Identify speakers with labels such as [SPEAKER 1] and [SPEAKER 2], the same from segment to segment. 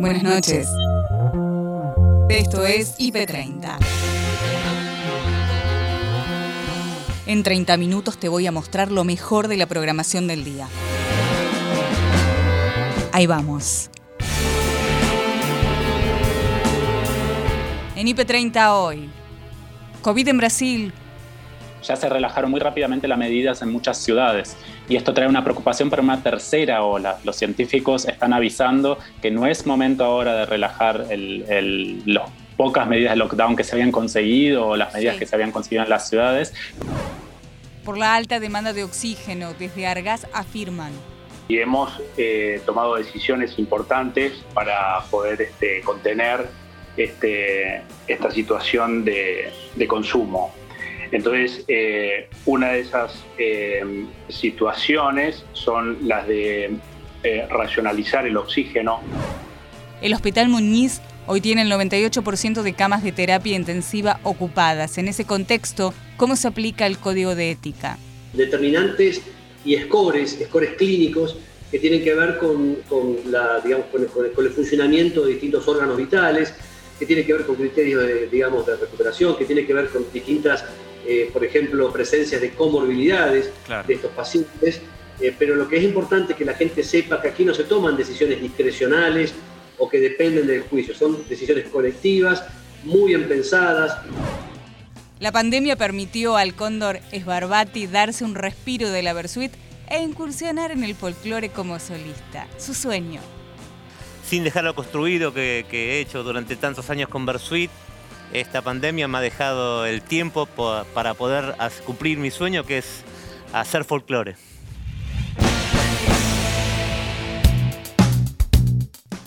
[SPEAKER 1] Buenas noches. Esto es IP30. En 30 minutos te voy a mostrar lo mejor de la programación del día. Ahí vamos. En IP30 hoy. COVID en Brasil.
[SPEAKER 2] Ya se relajaron muy rápidamente las medidas en muchas ciudades y esto trae una preocupación para una tercera ola. Los científicos están avisando que no es momento ahora de relajar las pocas medidas de lockdown que se habían conseguido o las medidas que se habían conseguido en las ciudades.
[SPEAKER 1] Por la alta demanda de oxígeno, desde Argas afirman.
[SPEAKER 3] Y hemos eh, tomado decisiones importantes para poder este, contener este, esta situación de, consumo. Entonces, eh, una de esas eh, situaciones son las de eh, racionalizar el oxígeno.
[SPEAKER 1] El Hospital Muñiz hoy tiene el 98% de camas de terapia intensiva ocupadas. En ese contexto, ¿cómo se aplica el código de ética?
[SPEAKER 4] Determinantes y scores, scores clínicos que tienen que ver con, la, con el funcionamiento de distintos órganos vitales, que tiene que ver con criterios de, digamos, de recuperación, que tiene que ver con distintas, eh, por ejemplo, presencias de comorbilidades de estos pacientes. Eh, pero lo que es importante es que la gente sepa que aquí no se toman decisiones discrecionales o que dependen del juicio, son decisiones colectivas, muy bien pensadas.
[SPEAKER 1] La pandemia permitió al cóndor Esbarbati darse un respiro de la Versuit e incursionar en el folclore como solista, su sueño
[SPEAKER 5] sin dejar lo construido que, he hecho durante tantos años con Versuit. Esta pandemia me ha dejado el tiempo para poder cumplir mi sueño, que es hacer folclore.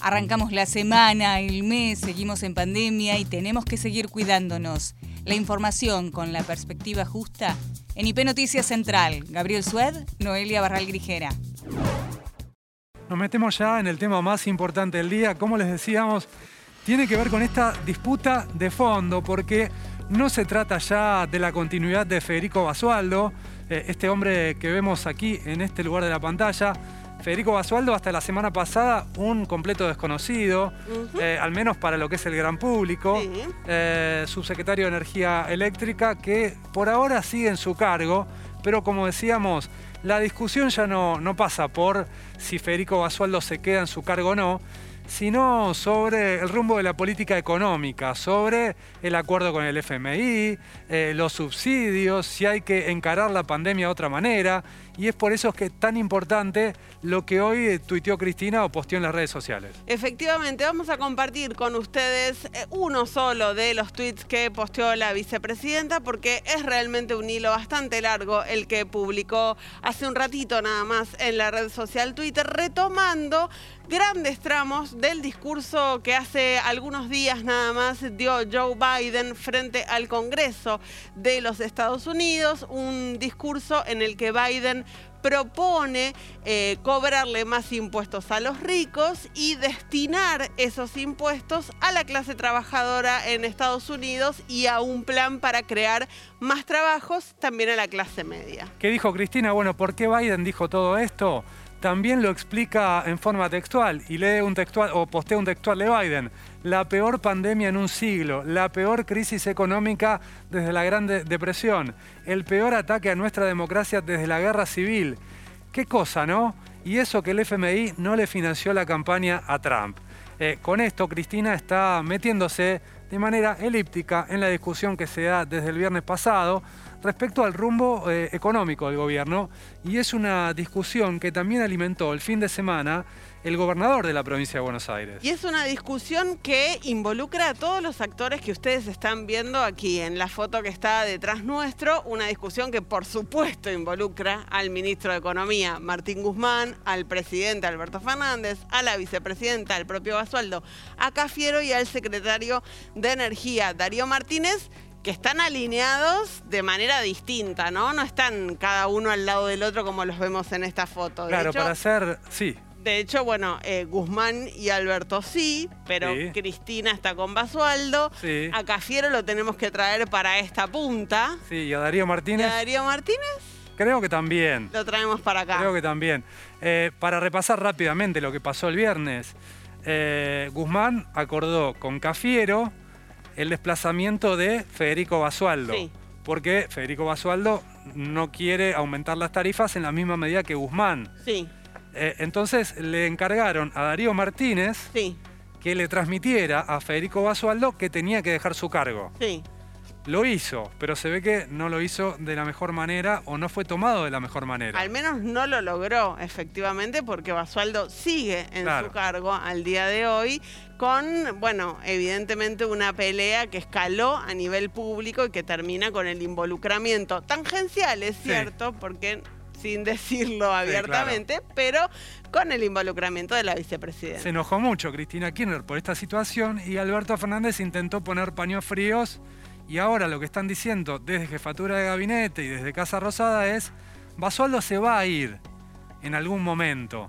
[SPEAKER 1] Arrancamos la semana, el mes, seguimos en pandemia y tenemos que seguir cuidándonos. La información con la perspectiva justa en IP Noticias Central. Gabriel Sued, Noelia Barral Grijera.
[SPEAKER 6] Nos metemos ya en el tema más importante del día. Como les decíamos, tiene que ver con esta disputa de fondo, porque no se trata ya de la continuidad de Federico Basualdo, eh, este hombre que vemos aquí en este lugar de la pantalla. Federico Basualdo hasta la semana pasada un completo desconocido, eh, al menos para lo que es el gran público, eh, subsecretario de Energía Eléctrica, que por ahora sigue en su cargo, pero como decíamos, la discusión ya no, no pasa por si Federico Basualdo se queda en su cargo o no, sino sobre el rumbo de la política económica, sobre el acuerdo con el FMI, eh, los subsidios, si hay que encarar la pandemia de otra manera, y es por eso que es tan importante lo que hoy tuiteó Cristina o posteó en las redes sociales.
[SPEAKER 7] Efectivamente, vamos a compartir con ustedes eh, uno solo de los tweets que posteó la vicepresidenta porque es realmente un hilo bastante largo el que publicó hace un ratito nada más en la red social Twitter retomando grandes tramos del discurso que hace algunos días nada más dio Joe Biden frente al Congreso de los Estados Unidos, un discurso en el que Biden propone eh, cobrarle más impuestos a los ricos y destinar esos impuestos a la clase trabajadora en Estados Unidos y a un plan para crear más trabajos también a la clase media.
[SPEAKER 6] ¿Qué dijo Cristina? Bueno, ¿por qué Biden dijo todo esto? También lo explica en forma textual y lee un textual o postea un textual de Biden. La peor pandemia en un siglo, la peor crisis económica desde la Gran Depresión, el peor ataque a nuestra democracia desde la guerra civil. Qué cosa, ¿no? Y eso que el FMI no le financió la campaña a Trump. Eh, con esto, Cristina está metiéndose de manera elíptica en la discusión que se da desde el viernes pasado respecto al rumbo eh, económico del gobierno y es una discusión que también alimentó el fin de semana el gobernador de la provincia de Buenos Aires.
[SPEAKER 7] Y es una discusión que involucra a todos los actores que ustedes están viendo aquí en la foto que está detrás nuestro, una discusión que por supuesto involucra al ministro de Economía Martín Guzmán, al presidente Alberto Fernández, a la vicepresidenta, al propio Basualdo, a Cafiero y al secretario de Energía Darío Martínez que están alineados de manera distinta, ¿no? No están cada uno al lado del otro como los vemos en esta foto.
[SPEAKER 6] claro, para hacer, sí.
[SPEAKER 7] De hecho, bueno, eh, Guzmán y Alberto sí, pero Cristina está con Basualdo. Sí. A Cafiero lo tenemos que traer para esta punta.
[SPEAKER 6] Sí, y a Darío Martínez.
[SPEAKER 7] ¿Y a Darío Martínez?
[SPEAKER 6] Creo que también.
[SPEAKER 7] Lo traemos para acá.
[SPEAKER 6] Creo que también. Eh, para repasar rápidamente lo que pasó el viernes. eh, Guzmán acordó con Cafiero el desplazamiento de Federico Basualdo.
[SPEAKER 7] Sí.
[SPEAKER 6] Porque Federico Basualdo no quiere aumentar las tarifas en la misma medida que Guzmán.
[SPEAKER 7] Sí,
[SPEAKER 6] Eh, entonces le encargaron a Darío Martínez
[SPEAKER 7] sí,
[SPEAKER 6] que le transmitiera a Federico Basualdo que tenía que dejar su cargo.
[SPEAKER 7] sí.
[SPEAKER 6] Lo hizo, pero se ve que no lo hizo de la mejor manera o no fue tomado de la mejor manera.
[SPEAKER 7] Al menos no lo logró, efectivamente, porque Basualdo sigue en
[SPEAKER 6] Claro.
[SPEAKER 7] su cargo al día de hoy con, bueno, evidentemente una pelea que escaló a nivel público y que termina con el involucramiento tangencial, es
[SPEAKER 6] Sí.
[SPEAKER 7] cierto, porque sin decirlo abiertamente, pero con el involucramiento de la vicepresidenta.
[SPEAKER 6] Se enojó mucho Cristina Kirchner por esta situación y Alberto Fernández intentó poner paños fríos y ahora lo que están diciendo desde jefatura de gabinete y desde Casa Rosada es Basualdo se va a ir en algún momento,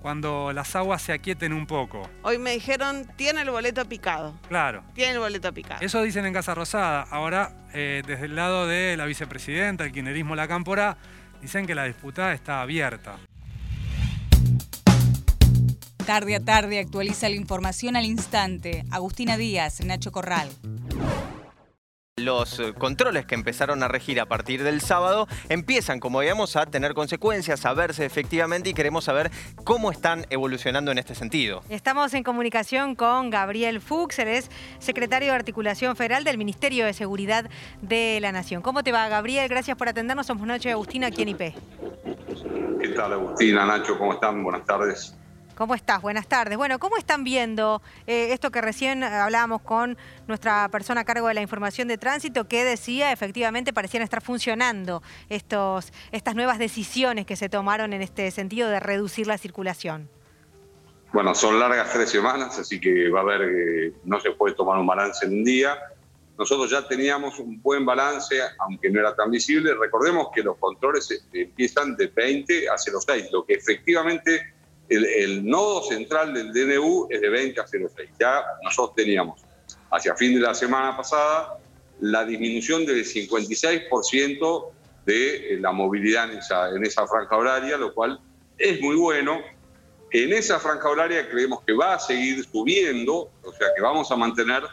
[SPEAKER 6] cuando las aguas se aquieten un poco.
[SPEAKER 7] Hoy me dijeron, tiene el boleto picado.
[SPEAKER 6] Claro.
[SPEAKER 7] Tiene el boleto picado.
[SPEAKER 6] Eso dicen en Casa Rosada. Ahora, eh, desde el lado de la vicepresidenta, el kirchnerismo, la cámpora, dicen que la disputa está abierta.
[SPEAKER 1] Tarde a tarde actualiza la información al instante. Agustina Díaz, Nacho Corral.
[SPEAKER 8] Los eh, controles que empezaron a regir a partir del sábado empiezan, como veíamos, a tener consecuencias, a verse efectivamente y queremos saber cómo están evolucionando en este sentido.
[SPEAKER 9] Estamos en comunicación con Gabriel Fuchs, él es secretario de Articulación Federal del Ministerio de Seguridad de la Nación. ¿Cómo te va, Gabriel? Gracias por atendernos. Somos Noche Agustina aquí en IP.
[SPEAKER 10] ¿Qué tal, Agustina, Nacho? ¿Cómo están? Buenas tardes.
[SPEAKER 9] ¿Cómo estás? Buenas tardes. Bueno, ¿cómo están viendo eh, esto que recién hablábamos con nuestra persona a cargo de la información de tránsito que decía efectivamente parecían estar funcionando estos, estas nuevas decisiones que se tomaron en este sentido de reducir la circulación?
[SPEAKER 10] Bueno, son largas tres semanas, así que va a haber que no se puede tomar un balance en un día. Nosotros ya teníamos un buen balance, aunque no era tan visible. Recordemos que los controles este, empiezan de 20 a 06, lo que efectivamente el, nodo central del DNU es de 20 a 06. Ya nosotros teníamos hacia fin de la semana pasada la disminución del 56% de la movilidad en esa, franja horaria, lo cual es muy bueno. En esa franja horaria creemos que va a seguir subiendo, o sea que vamos a mantener,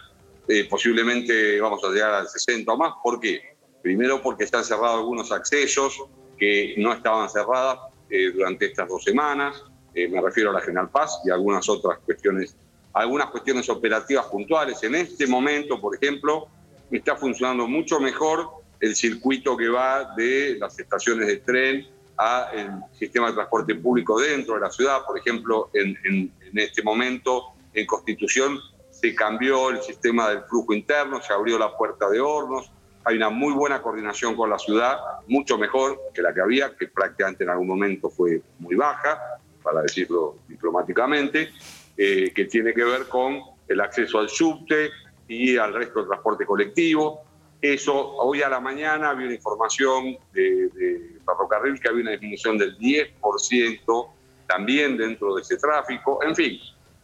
[SPEAKER 10] eh, posiblemente vamos a llegar al 60 o más. ¿Por qué? Primero porque están cerrados algunos accesos que no estaban cerrados eh, durante estas dos semanas. Eh, me refiero a la General Paz y algunas otras cuestiones, algunas cuestiones operativas puntuales. En este momento, por ejemplo, está funcionando mucho mejor el circuito que va de las estaciones de tren a el sistema de transporte público dentro de la ciudad. Por ejemplo, en, en, en este momento en Constitución se cambió el sistema del flujo interno, se abrió la puerta de hornos, hay una muy buena coordinación con la ciudad, mucho mejor que la que había, que prácticamente en algún momento fue muy baja, para decirlo diplomáticamente, eh, que tiene que ver con el acceso al subte y al resto del transporte colectivo. Eso, hoy a la mañana había una información de, de ferrocarril que había una disminución del 10% también dentro de ese tráfico. En fin,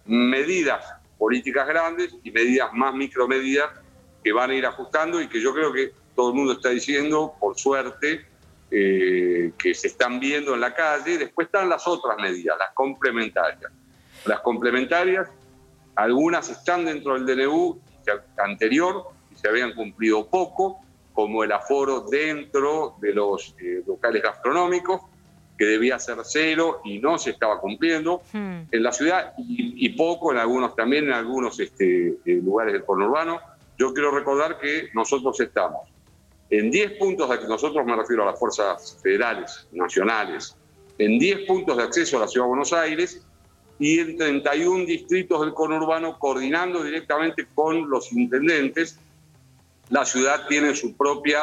[SPEAKER 10] medidas políticas grandes y medidas más micromedidas que van a ir ajustando y que yo creo que todo el mundo está diciendo, por suerte, eh, que se están viendo en la calle. Después están las otras medidas, las complementarias. Las complementarias, algunas están dentro del DNU anterior y se habían cumplido poco, como el aforo dentro de los eh, locales gastronómicos, que debía ser cero y no se estaba cumpliendo
[SPEAKER 9] Hmm.
[SPEAKER 10] en la ciudad y, y poco en algunos también en algunos este, eh, lugares del conurbano. Yo quiero recordar que nosotros estamos en 10 puntos, de, nosotros me refiero a las fuerzas federales, nacionales, en 10 puntos de acceso a la ciudad de Buenos Aires y en 31 distritos del conurbano coordinando directamente con los intendentes. La ciudad tiene su propia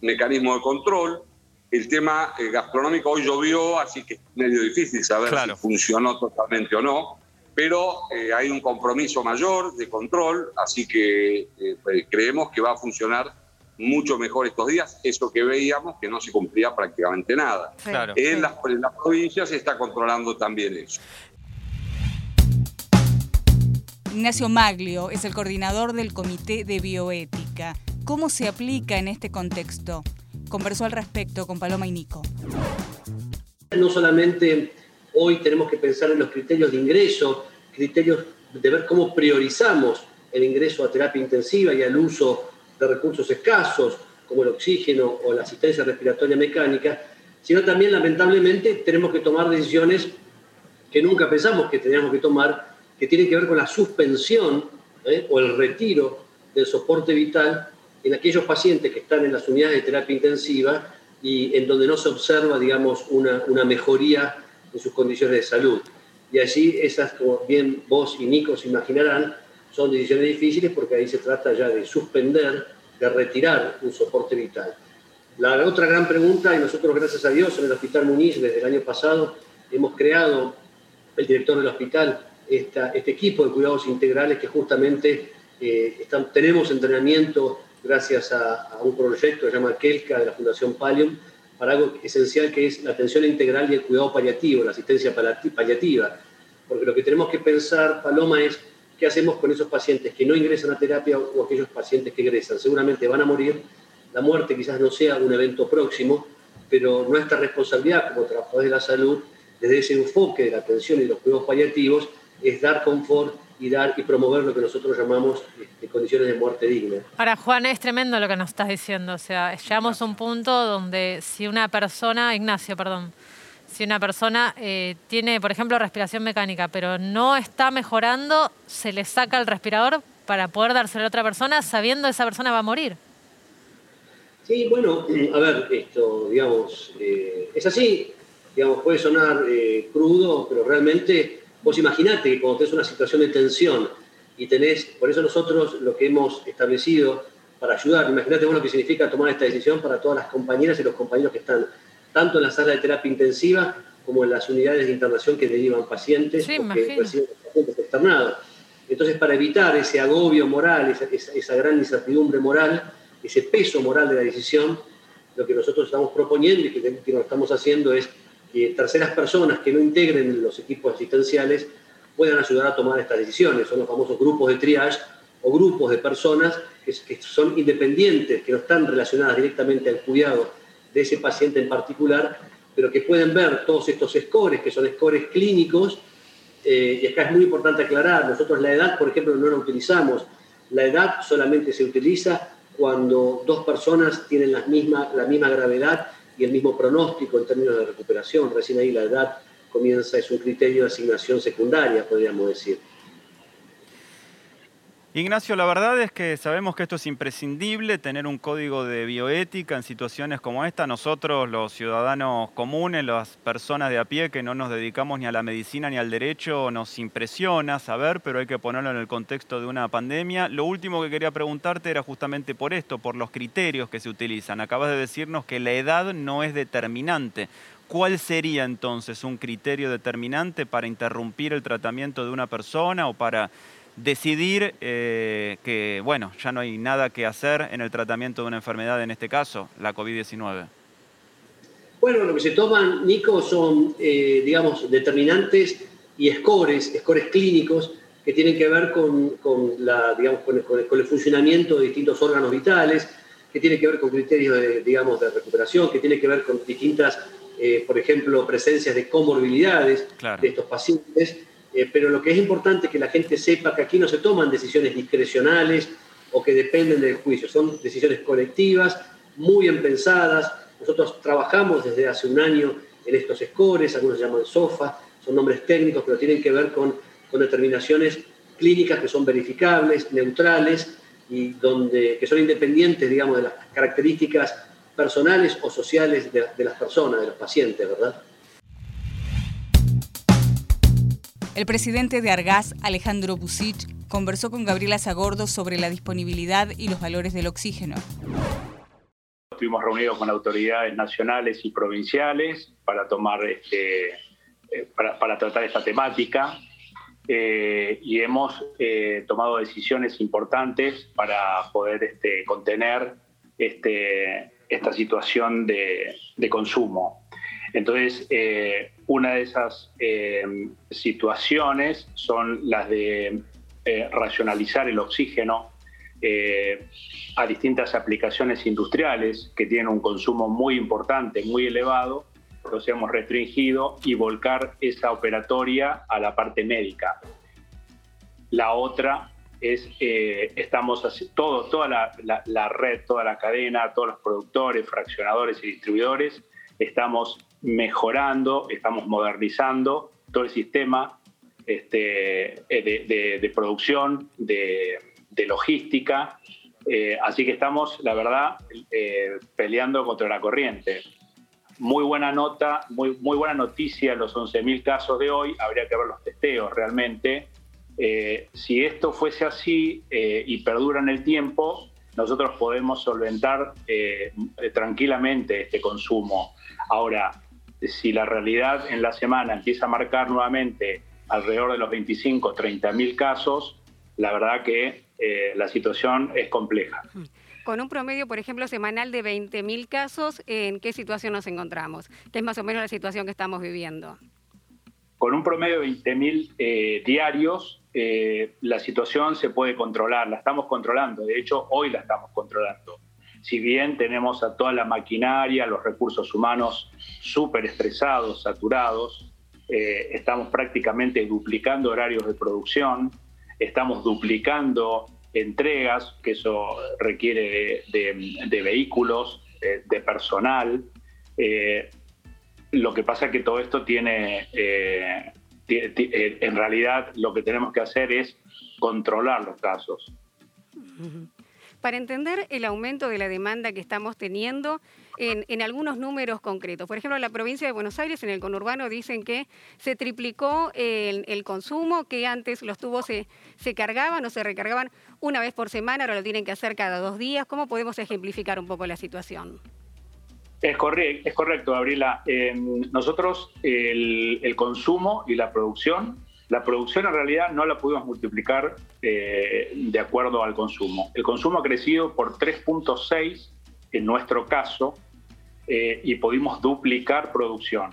[SPEAKER 10] mecanismo de control. El tema eh, gastronómico hoy llovió, así que es medio difícil saber
[SPEAKER 8] Claro.
[SPEAKER 10] si funcionó totalmente o no, pero eh, hay un compromiso mayor de control, así que eh, pues, creemos que va a funcionar mucho mejor estos días, eso que veíamos que no se cumplía prácticamente nada.
[SPEAKER 8] Claro.
[SPEAKER 10] En las, en las provincias se está controlando también eso.
[SPEAKER 1] Ignacio Maglio es el coordinador del Comité de Bioética. ¿Cómo se aplica en este contexto? Conversó al respecto con Paloma y Nico.
[SPEAKER 4] No solamente hoy tenemos que pensar en los criterios de ingreso, criterios de ver cómo priorizamos el ingreso a terapia intensiva y al uso de recursos escasos, como el oxígeno o la asistencia respiratoria mecánica, sino también, lamentablemente, tenemos que tomar decisiones que nunca pensamos que teníamos que tomar, que tienen que ver con la suspensión ¿eh? o el retiro del soporte vital en aquellos pacientes que están en las unidades de terapia intensiva y en donde no se observa, digamos, una, una mejoría en sus condiciones de salud. Y allí esas, como bien vos y Nico se imaginarán, son decisiones difíciles porque ahí se trata ya de suspender, de retirar un soporte vital. La otra gran pregunta, y nosotros gracias a Dios en el Hospital Muniz desde el año pasado hemos creado, el director del hospital, esta, este equipo de cuidados integrales que justamente eh, están, tenemos entrenamiento gracias a, un proyecto que se llama KELCA de la Fundación Palium, para algo esencial que es la atención integral y el cuidado paliativo, la asistencia paliativa. Porque lo que tenemos que pensar, Paloma, es qué hacemos con esos pacientes que no ingresan a terapia o aquellos pacientes que ingresan. Seguramente van a morir, la muerte quizás no sea un evento próximo, pero nuestra responsabilidad como trabajadores de la salud, desde ese enfoque de la atención y los cuidados paliativos, es dar confort y dar y promover lo que nosotros llamamos este, condiciones de muerte digna.
[SPEAKER 11] Ahora, Juan, es tremendo lo que nos estás diciendo. O sea, llegamos a un punto donde si una persona, Ignacio, perdón, si una persona eh, tiene, por ejemplo, respiración mecánica, pero no está mejorando, se le saca el respirador para poder dárselo a otra persona sabiendo que esa persona va a morir.
[SPEAKER 4] Sí, bueno, a ver, esto, digamos, eh, es así, digamos, puede sonar eh, crudo, pero realmente vos imaginate que cuando tenés una situación de tensión y tenés, por eso nosotros lo que hemos establecido para ayudar, imagínate vos lo que significa tomar esta decisión para todas las compañeras y los compañeros que están tanto en la sala de terapia intensiva como en las unidades de internación que derivan pacientes o que reciben pacientes externados. Entonces, para evitar ese agobio moral, esa, esa, gran incertidumbre moral, ese peso moral de la decisión, lo que nosotros estamos proponiendo y que, que lo estamos haciendo es que terceras personas que no integren los equipos asistenciales puedan ayudar a tomar estas decisiones. Son los famosos grupos de triage o grupos de personas que, que son independientes, que no están relacionadas directamente al cuidado de ese paciente en particular, pero que pueden ver todos estos scores, que son scores clínicos, eh, y acá es muy importante aclarar, nosotros la edad, por ejemplo, no la utilizamos, la edad solamente se utiliza cuando dos personas tienen la misma, la misma gravedad y el mismo pronóstico en términos de recuperación, recién ahí la edad comienza, es un criterio de asignación secundaria, podríamos decir.
[SPEAKER 12] Ignacio, la verdad es que sabemos que esto es imprescindible, tener un código de bioética en situaciones como esta. Nosotros, los ciudadanos comunes, las personas de a pie que no nos dedicamos ni a la medicina ni al derecho, nos impresiona saber, pero hay que ponerlo en el contexto de una pandemia. Lo último que quería preguntarte era justamente por esto, por los criterios que se utilizan. Acabas de decirnos que la edad no es determinante. ¿Cuál sería entonces un criterio determinante para interrumpir el tratamiento de una persona o para decidir eh, que, bueno, ya no hay nada que hacer en el tratamiento de una enfermedad, en este caso, la COVID-19?
[SPEAKER 4] Bueno, lo que se toman, Nico, son, eh, digamos, determinantes y scores, scores clínicos que tienen que ver con, la, digamos, con, el, funcionamiento de distintos órganos vitales, que tienen que ver con criterios de, digamos, de recuperación, que tienen que ver con distintas, eh, por ejemplo, presencias de comorbilidades de estos pacientes eh, pero lo que es importante es que la gente sepa que aquí no se toman decisiones discrecionales o que dependen del juicio, son decisiones colectivas, muy bien pensadas. Nosotros trabajamos desde hace un año en estos scores, algunos se llaman SOFA, son nombres técnicos, pero tienen que ver con, con determinaciones clínicas que son verificables, neutrales y donde, que son independientes, digamos, de las características personales o sociales de, de las personas, de los pacientes, ¿verdad?
[SPEAKER 1] El presidente de Argas, Alejandro Busich, conversó con Gabriela Zagordo sobre la disponibilidad y los valores del oxígeno.
[SPEAKER 3] Estuvimos reunidos con autoridades nacionales y provinciales para tomar este, eh, para, tratar esta temática eh, y hemos eh, tomado decisiones importantes para poder este, contener este, esta situación de, consumo. Entonces, una de esas eh, situaciones son las de eh, racionalizar el oxígeno a distintas aplicaciones industriales que tienen un consumo muy importante, muy elevado, los hemos restringido y volcar esa operatoria a la parte médica. La otra es, eh, estamos así, todo, toda la, red, toda la cadena, todos los productores, fraccionadores y distribuidores, estamos mejorando, estamos modernizando todo el sistema este, de, producción, de, logística. Eh, así que estamos, la verdad, eh, peleando contra la corriente. Muy buena nota, muy, muy buena noticia los 11.000 casos de hoy. Habría que ver los testeos realmente. Eh, si esto fuese así y perdura en el tiempo, nosotros podemos solventar tranquilamente este consumo. Ahora, si la realidad en la semana empieza a marcar nuevamente alrededor de los 25, 30 mil casos, la verdad que eh, la situación es compleja.
[SPEAKER 13] Con un promedio, por ejemplo, semanal de 20 mil casos, ¿en qué situación nos encontramos? ¿Qué es más o menos la situación que estamos viviendo?
[SPEAKER 3] Con un promedio de 20 mil eh, diarios, eh, la situación se puede controlar, la estamos controlando, de hecho hoy la estamos controlando. Si bien tenemos a toda la maquinaria, los recursos humanos súper estresados, saturados, eh, estamos prácticamente duplicando horarios de producción, estamos duplicando entregas, que eso requiere de, vehículos, de, personal. Eh, lo que pasa es que todo esto tiene, eh, en realidad lo que tenemos que hacer es controlar los casos.
[SPEAKER 13] Para entender el aumento de la demanda que estamos teniendo, en, algunos números concretos. Por ejemplo, en la provincia de Buenos Aires, en el conurbano, dicen que se triplicó el, consumo, que antes los tubos se, cargaban o se recargaban una vez por semana, ahora lo tienen que hacer cada dos días. ¿Cómo podemos ejemplificar un poco la situación?
[SPEAKER 3] Es, correcto, es correcto, Gabriela. nosotros el, consumo y la producción, la producción en realidad no la pudimos multiplicar eh, de acuerdo al consumo. El consumo ha crecido por 3.6 en nuestro caso eh, y pudimos duplicar producción.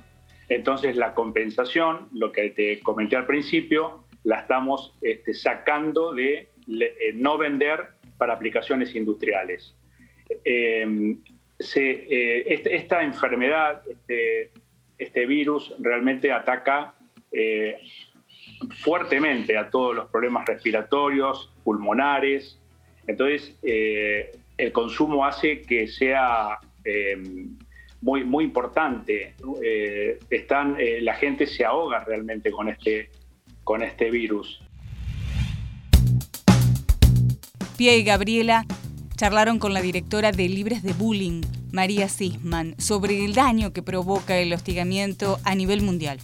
[SPEAKER 3] Entonces la compensación, lo que te comenté al principio, la estamos este, sacando de eh, no vender para aplicaciones industriales. Eh, este, esta enfermedad, este, este, virus realmente ataca fuertemente a todos los problemas respiratorios, pulmonares. Entonces, el consumo hace que sea muy, muy importante. Eh, están, eh, la gente se ahoga realmente con este, con este virus.
[SPEAKER 1] Pia y Gabriela charlaron con la directora de Libres de Bullying, María Sisman, sobre el daño que provoca el hostigamiento a nivel mundial.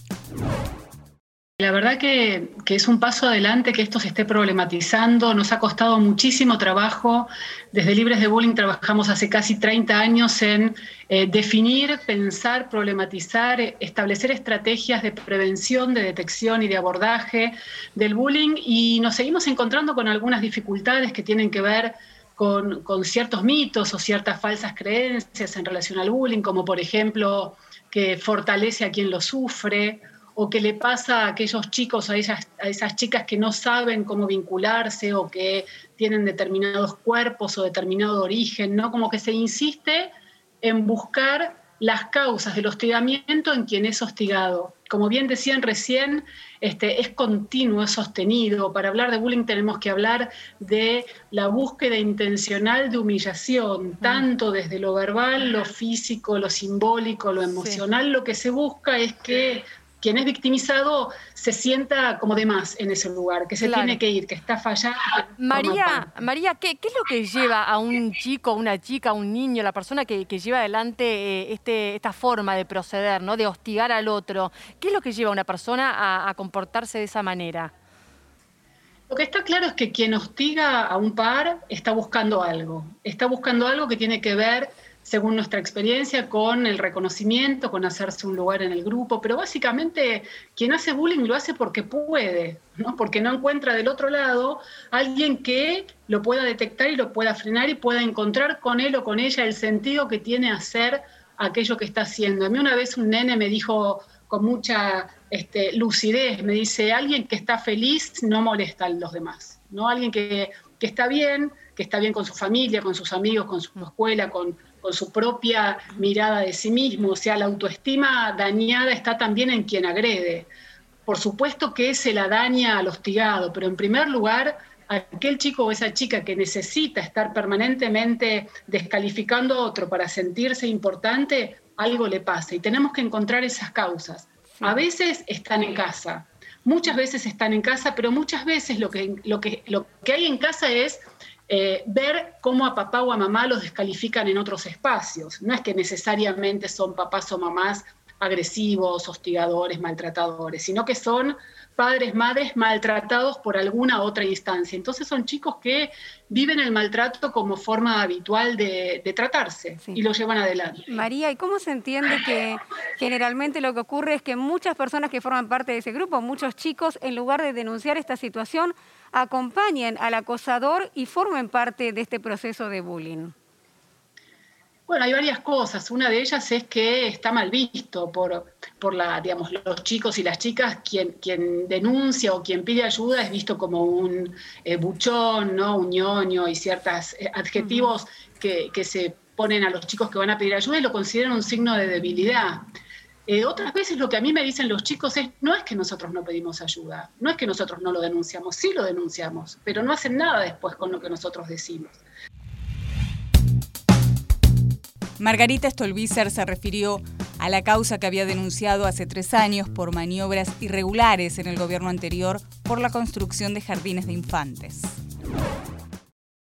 [SPEAKER 14] La verdad que, es un paso adelante que esto se esté problematizando. Nos ha costado muchísimo trabajo. Desde Libres de Bullying trabajamos hace casi 30 años en eh, definir, pensar, problematizar, establecer estrategias de prevención, de detección y de abordaje del bullying y nos seguimos encontrando con algunas dificultades que tienen que ver con, con ciertos mitos o ciertas falsas creencias en relación al bullying, como por ejemplo que fortalece a quien lo sufre o que le pasa a aquellos chicos, a, a esas chicas que no saben cómo vincularse o que tienen determinados cuerpos o determinado origen, ¿no? Como que se insiste en buscar las causas del hostigamiento en quien es hostigado. Como bien decían recién, este, es continuo, es sostenido. Para hablar de bullying tenemos que hablar de la búsqueda intencional de humillación, tanto desde lo verbal, lo físico, lo simbólico, lo emocional. Lo que se busca es que quien es victimizado se sienta como de más en ese lugar, que se tiene que ir, que está fallando.
[SPEAKER 9] María, María ¿qué, es lo que lleva a un chico, una chica, un niño, la persona que, lleva adelante eh, este, esta forma de proceder, ¿no? de hostigar al otro? ¿Qué es lo que lleva a una persona a, a comportarse de esa manera?
[SPEAKER 14] Lo que está claro es que quien hostiga a un par está buscando algo, está buscando algo que tiene que ver según nuestra experiencia, con el reconocimiento, con hacerse un lugar en el grupo, pero básicamente quien hace bullying lo hace porque puede, ¿no? porque no encuentra del otro lado alguien que lo pueda detectar y lo pueda frenar y pueda encontrar con él o con ella el sentido que tiene hacer aquello que está haciendo. A mí una vez un nene me dijo con mucha este, lucidez, me dice, alguien que está feliz no molesta a los demás, ¿no? alguien que, que está bien, que está bien con su familia, con sus amigos, con su escuela, con con su propia mirada de sí mismo, o sea, la autoestima dañada está también en quien agrede. por supuesto que se la daña al hostigado, pero en primer lugar, aquel chico o esa chica que necesita estar permanentemente descalificando a otro para sentirse importante, algo le pasa y tenemos que encontrar esas causas. A veces están en casa, muchas veces están en casa, pero muchas veces lo que, lo que, lo que hay en casa es eh, ver cómo a papá o a mamá los descalifican en otros espacios. No es que necesariamente son papás o mamás agresivos, hostigadores, maltratadores, sino que son padres, madres maltratados por alguna otra instancia. Entonces son chicos que viven el maltrato como forma habitual de, tratarse y lo llevan adelante.
[SPEAKER 13] María, ¿y cómo se entiende que generalmente lo que ocurre es que muchas personas que forman parte de ese grupo, muchos chicos, en lugar de denunciar esta situación, acompañen al acosador y formen parte de este proceso de bullying?
[SPEAKER 14] Bueno, hay varias cosas. Una de ellas es que está mal visto por, por la, digamos, los chicos y las chicas. Quien, quien denuncia o quien pide ayuda es visto como un eh, buchón, ¿no? un ñoño y ciertos eh, adjetivos que, se ponen a los chicos que van a pedir ayuda y lo consideran un signo de debilidad. Eh, otras veces lo que a mí me dicen los chicos es, no es que nosotros no pedimos ayuda, no es que nosotros no lo denunciamos, sí lo denunciamos, pero no hacen nada después con lo que nosotros decimos.
[SPEAKER 1] Margarita Stolbizer se refirió a la causa que había denunciado hace tres años por maniobras irregulares en el gobierno anterior por la construcción de jardines de infantes.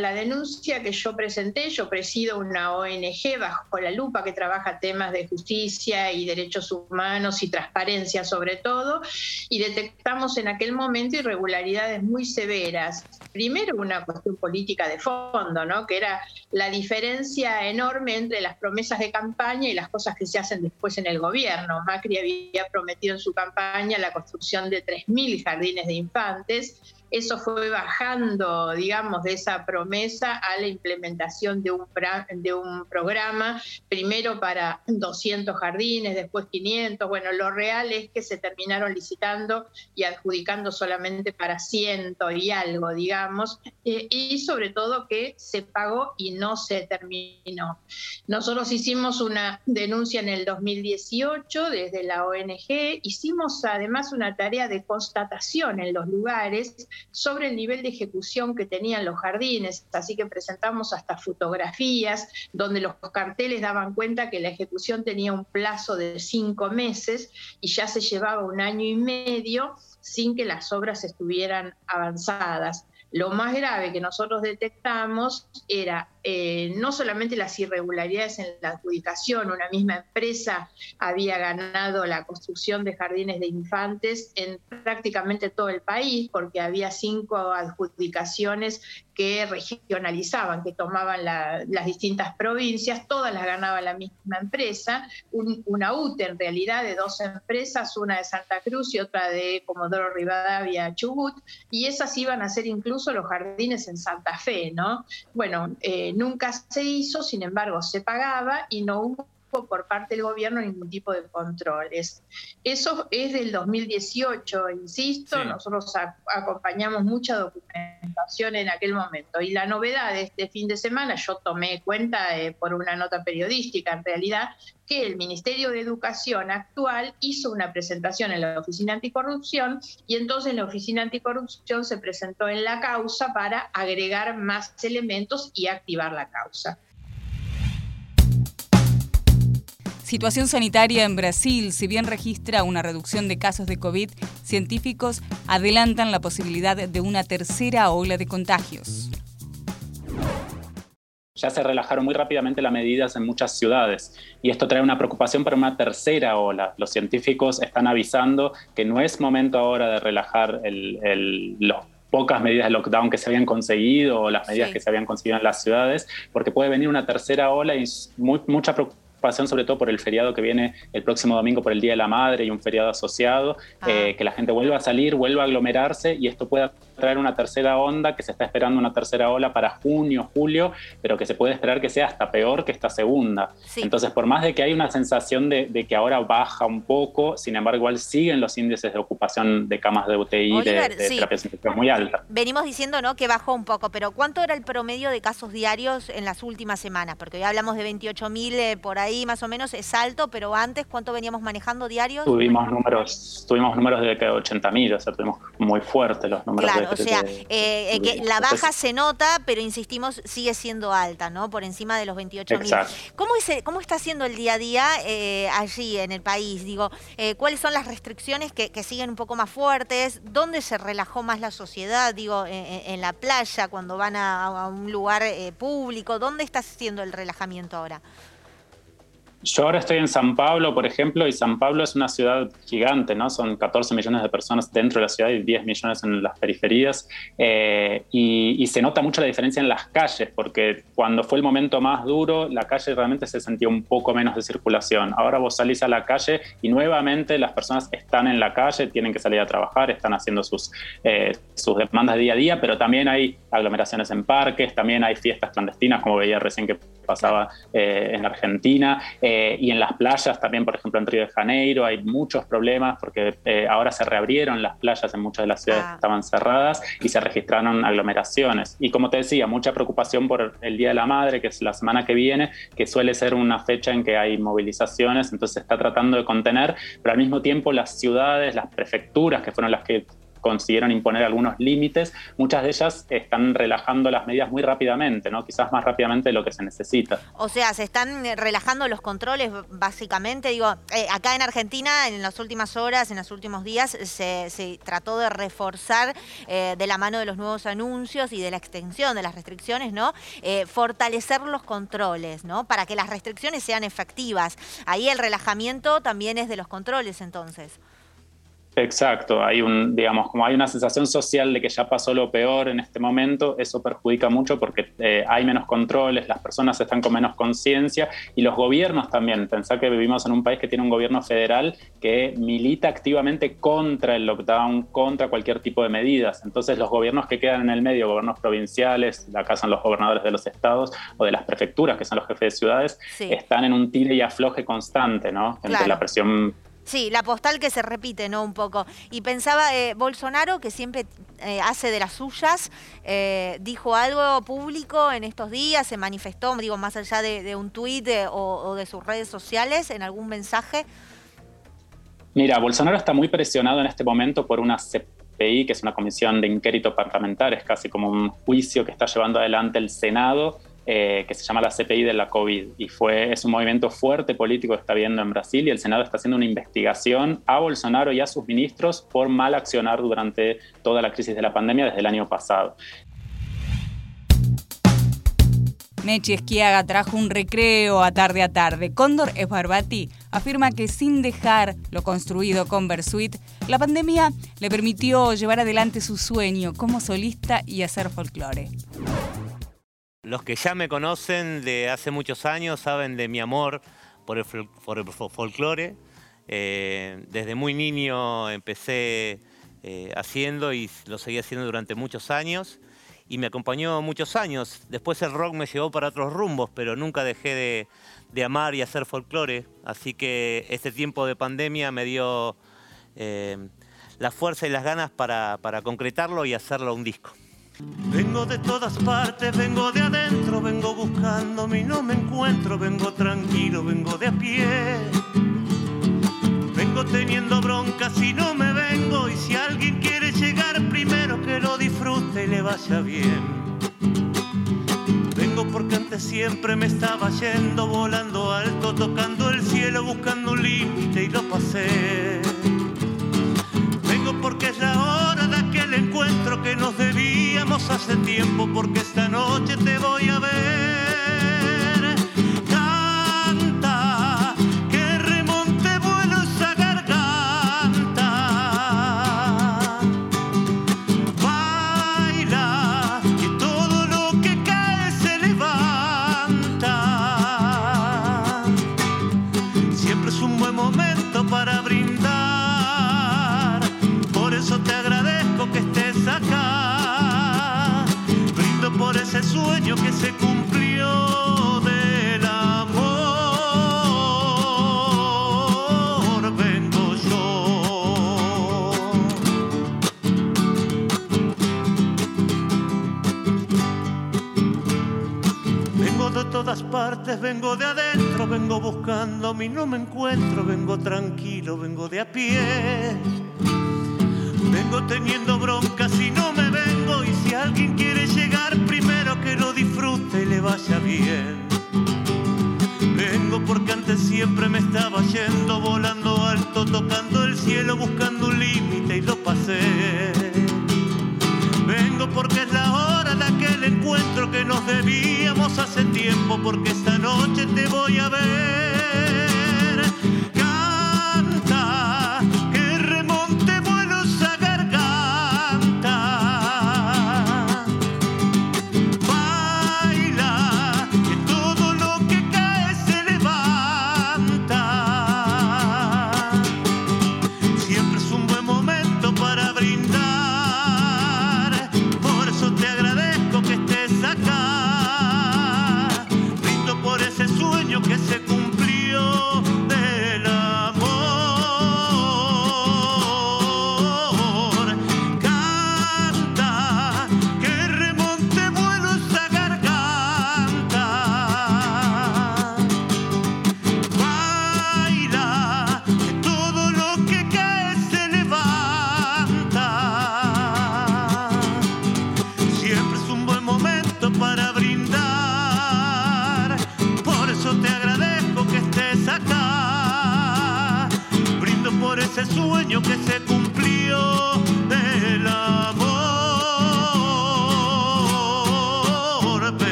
[SPEAKER 15] La denuncia que yo presenté, yo presido una ONG bajo la lupa que trabaja temas de justicia y derechos humanos y transparencia sobre todo, y detectamos en aquel momento irregularidades muy severas. Primero una cuestión política de fondo, ¿no? que era la diferencia enorme entre las promesas de campaña y las cosas que se hacen después en el gobierno. Macri había prometido en su campaña la construcción de 3.000 jardines de infantes eso fue bajando, digamos, de esa promesa a la implementación de un, programa, primero para 200 jardines, después 500. Bueno, lo real es que se terminaron licitando y adjudicando solamente para 100 y algo, digamos, eh, y sobre todo que se pagó y no se terminó. Nosotros hicimos una denuncia en el 2018 desde la ONG, hicimos además una tarea de constatación en los lugares sobre el nivel de ejecución que tenían los jardines, así que presentamos hasta fotografías donde los carteles daban cuenta que la ejecución tenía un plazo de cinco meses y ya se llevaba un año y medio sin que las obras estuvieran avanzadas. Lo más grave que nosotros detectamos era eh, no solamente las irregularidades en la adjudicación, una misma empresa había ganado la construcción de jardines de infantes en prácticamente todo el país, porque había cinco adjudicaciones que regionalizaban, que tomaban las distintas provincias, todas las ganaba la misma empresa, una UTE en realidad de dos empresas, una de Santa Cruz y otra de Comodoro Rivadavia, Chubut, y esas iban a ser incluso los jardines en Santa Fe, ¿no? Bueno, eh, nunca se hizo, sin embargo se pagaba y no hubo por parte del gobierno ningún tipo de controles. Eso es del 2018, insisto, nosotros acompañamos mucha documentación en aquel momento. Y la novedad de este fin de semana, yo tomé cuenta eh, por una nota periodística en realidad, que el Ministerio de Educación actual hizo una presentación en la Oficina Anticorrupción y entonces la Oficina Anticorrupción se presentó en la causa para agregar más elementos y activar la causa.
[SPEAKER 1] Situación sanitaria en Brasil, si bien registra una reducción de casos de COVID, científicos adelantan la posibilidad de una tercera ola de contagios.
[SPEAKER 2] Ya se relajaron muy rápidamente las medidas en muchas ciudades y esto trae una preocupación para una tercera ola. Los científicos están avisando que no es momento ahora de relajar las pocas medidas de lockdown que se habían conseguido o las medidas que se habían conseguido en las ciudades, porque puede venir una tercera ola y mucha preocupación pasión sobre todo por el feriado que viene el próximo domingo por el Día de la Madre y un feriado asociado, ah. eh, que la gente vuelva a salir, vuelva a aglomerarse y esto pueda traer una tercera onda, que se está esperando una tercera ola para junio, julio, pero que se puede esperar que sea hasta peor que esta segunda. Entonces, por más de que hay una sensación de, que ahora baja un poco, sin embargo, igual siguen los índices de ocupación de camas de UTI de, de muy alta.
[SPEAKER 9] Venimos diciendo ¿no? que bajó un poco, pero ¿cuánto era el promedio de casos diarios en las últimas semanas? Porque hoy hablamos de 28.000 eh, por ahí ahí más o menos es alto, pero antes, ¿cuánto veníamos manejando diarios?
[SPEAKER 2] Tuvimos números, tuvimos números de 80.000, o sea, tuvimos muy fuertes los números.
[SPEAKER 9] Claro,
[SPEAKER 2] de,
[SPEAKER 9] o sea, eh, eh, que la baja se nota, pero insistimos, sigue siendo alta, ¿no? Por encima de los 28.000.
[SPEAKER 2] Exacto.
[SPEAKER 9] ¿Cómo, es, el- ¿Cómo está siendo el día a día eh, allí en el país? Digo, eh, ¿cuáles son las restricciones que, que siguen un poco más fuertes? ¿Dónde se relajó más la sociedad? Digo, en, en- en la playa, cuando van a, a un lugar eh, público, ¿dónde está siendo el relajamiento ahora?
[SPEAKER 2] Yo ahora estoy en San Pablo, por ejemplo, y San Pablo es una ciudad gigante, ¿no? Son 14 millones de personas dentro de la ciudad y 10 millones en las periferias. eh, y, y se nota mucho la diferencia en las calles, porque cuando fue el momento más duro, la calle realmente se sentía un poco menos de circulación. Ahora vos salís a la calle y nuevamente las personas están en la calle, tienen que salir a trabajar, están haciendo sus, eh, sus demandas día a día, pero también hay aglomeraciones en parques, también hay fiestas clandestinas, como veía recién que pasaba eh, en Argentina, eh, y en las playas también, por ejemplo, en Río de Janeiro hay muchos problemas porque eh, ahora se reabrieron las playas en muchas de las ciudades que estaban cerradas y se registraron aglomeraciones. Y como te decía, mucha preocupación por el Día de la Madre, que es la semana que viene, que suele ser una fecha en que hay movilizaciones, entonces se está tratando de contener, pero al mismo tiempo las ciudades, las prefecturas, que fueron las que consiguieron imponer algunos límites, muchas de ellas están relajando las medidas muy rápidamente, ¿no? quizás más rápidamente de lo que se necesita.
[SPEAKER 9] O sea, se están eh, relajando los controles, básicamente. Digo, eh, acá en Argentina, en las últimas horas, en los últimos días, se, trató de reforzar eh, de la mano de los nuevos anuncios y de la extensión de las restricciones, ¿no? Fortalecer los controles, ¿no? Para que las restricciones sean efectivas. Ahí el relajamiento también es de los controles, entonces.
[SPEAKER 2] Exacto, hay un, digamos, como hay una sensación social de que ya pasó lo peor en este momento, eso perjudica mucho porque eh, hay menos controles, las personas están con menos conciencia y los gobiernos también. Pensá que vivimos en un país que tiene un gobierno federal que milita activamente contra el lockdown, contra cualquier tipo de medidas. Entonces los gobiernos que quedan en el medio, gobiernos provinciales, acá son los gobernadores de los estados o de las prefecturas, que son los jefes de ciudades,
[SPEAKER 9] Sí.
[SPEAKER 2] están en un tire y afloje constante, ¿no? Entre
[SPEAKER 9] Claro.
[SPEAKER 2] la presión
[SPEAKER 9] Sí, la postal que se repite, ¿no? Un poco. Y pensaba, eh, Bolsonaro, que siempre eh, hace de las suyas, eh, dijo algo público en estos días, se manifestó, digo, más allá de, un tuit eh, o, o de sus redes sociales, en algún mensaje.
[SPEAKER 2] Mira, Bolsonaro está muy presionado en este momento por una CPI, que es una comisión de inquérito parlamentar, es casi como un juicio que está llevando adelante el Senado, eh, que se llama la CPI de la COVID. Y fue, es un movimiento fuerte político que está viendo en Brasil y el Senado está haciendo una investigación a Bolsonaro y a sus ministros por mal accionar durante toda la crisis de la pandemia desde el año pasado.
[SPEAKER 1] Mechi Esquiaga trajo un recreo a tarde a tarde. Cóndor Esbarbati afirma que sin dejar lo construido con Versuit, la pandemia le permitió llevar adelante su sueño como solista y hacer folclore.
[SPEAKER 5] Los que ya me conocen de hace muchos años saben de mi amor por el, folclore. Eh, desde muy niño empecé eh, haciendo y lo seguí haciendo durante muchos años y me acompañó muchos años. Después el rock me llevó para otros rumbos, pero nunca dejé de, de amar y hacer folclore. Así que este tiempo de pandemia me dio eh, la fuerza y las ganas para, para concretarlo y hacerlo un disco.
[SPEAKER 16] Vengo de todas partes, vengo de adentro, vengo buscándome y no me encuentro, vengo tranquilo, vengo de a pie. Vengo teniendo broncas y no me vengo, y si alguien quiere llegar primero que lo disfrute y le vaya bien. Vengo porque antes siempre me estaba yendo, volando alto, tocando el cielo, buscando un límite y lo pasé. Vengo porque es la hora de aquel encuentro que nos debíamos hace tiempo, porque esta noche te voy no me encuentro, vengo tranquilo, vengo de a pie. Vengo teniendo broncas y no me vengo y si alguien quiere llegar primero que lo disfrute y le vaya bien. Vengo porque antes siempre me estaba yendo volando alto, tocando el cielo, buscando un límite y lo pasé. Vengo porque es la hora de aquel encuentro que nos debíamos hace tiempo, porque esta noche te voy a ver.